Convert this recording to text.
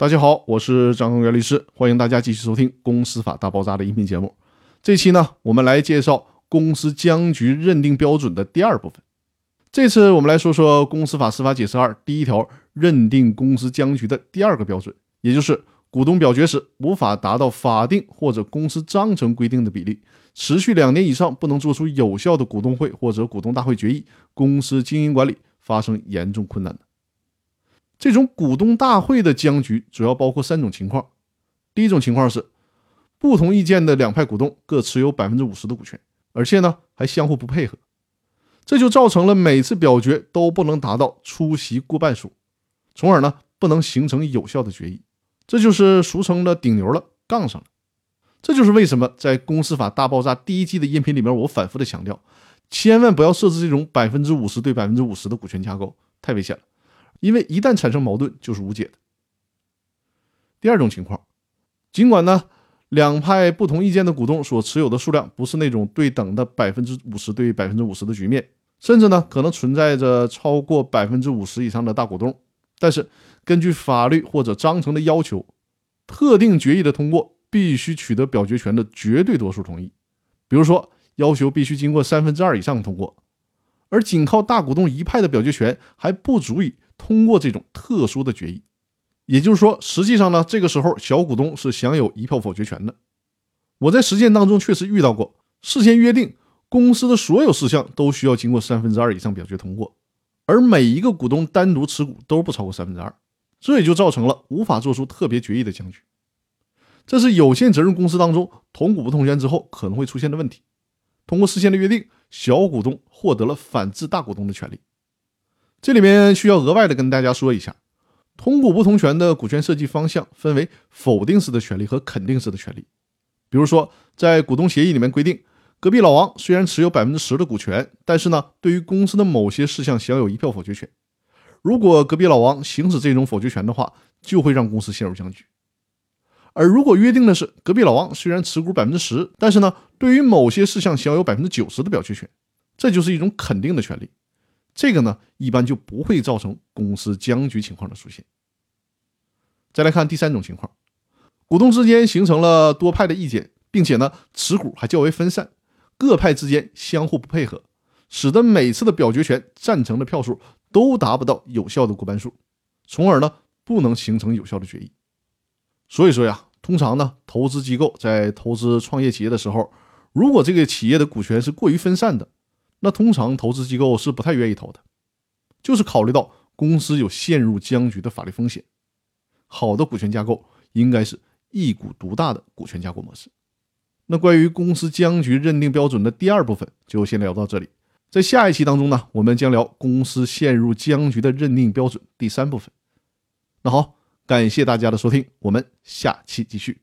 大家好，我是张恒元律师，欢迎大家继续收听《公司法大爆炸》的音频节目。这期呢，我们来介绍公司僵局认定标准的第二部分。这次我们来说说《公司法司法解释二》第一条认定公司僵局的第二个标准，也就是股东表决时无法达到法定或者公司章程规定的比例，持续两年以上不能做出有效的股东会或者股东大会决议，公司经营管理发生严重困难的。这种股东大会的僵局主要包括三种情况。第一种情况是，不同意见的两派股东各持有百分之五十的股权，而且呢还相互不配合，这就造成了每次表决都不能达到出席过半数，从而呢不能形成有效的决议，这就是俗称的顶牛了，杠上了。这就是为什么在《公司法大爆炸》第一季的音频里面，我反复的强调，千万不要设置这种百分之五十对百分之五十的股权架构，太危险了。因为一旦产生矛盾，就是无解的。第二种情况，尽管呢两派不同意见的股东所持有的数量不是那种对等的百分之五十对百分之五十的局面，甚至呢可能存在着超过百分之五十以上的大股东，但是根据法律或者章程的要求，特定决议的通过必须取得表决权的绝对多数同意，比如说要求必须经过三分之二以上通过，而仅靠大股东一派的表决权还不足以。通过这种特殊的决议，也就是说，实际上呢，这个时候小股东是享有一票否决权的。我在实践当中确实遇到过，事先约定公司的所有事项都需要经过三分之二以上表决通过，而每一个股东单独持股都不超过三分之二，这也就造成了无法做出特别决议的僵局。这是有限责任公司当中同股不同权之后可能会出现的问题。通过事先的约定，小股东获得了反制大股东的权利。这里面需要额外的跟大家说一下，同股不同权的股权设计方向分为否定式的权利和肯定式的权利。比如说，在股东协议里面规定，隔壁老王虽然持有百分之十的股权，但是呢，对于公司的某些事项享有一票否决权。如果隔壁老王行使这种否决权的话，就会让公司陷入僵局。而如果约定的是隔壁老王虽然持股百分之十，但是呢，对于某些事项享有百分之九十的表决权，这就是一种肯定的权利。这个呢，一般就不会造成公司僵局情况的出现。再来看第三种情况，股东之间形成了多派的意见，并且呢，持股还较为分散，各派之间相互不配合，使得每次的表决权赞成的票数都达不到有效的过半数，从而呢，不能形成有效的决议。所以说呀，通常呢，投资机构在投资创业企业的时候，如果这个企业的股权是过于分散的，那通常投资机构是不太愿意投的，就是考虑到公司有陷入僵局的法律风险。好的股权架构应该是一股独大的股权架构模式。那关于公司僵局认定标准的第二部分就先聊到这里，在下一期当中呢，我们将聊公司陷入僵局的认定标准第三部分。那好，感谢大家的收听，我们下期继续。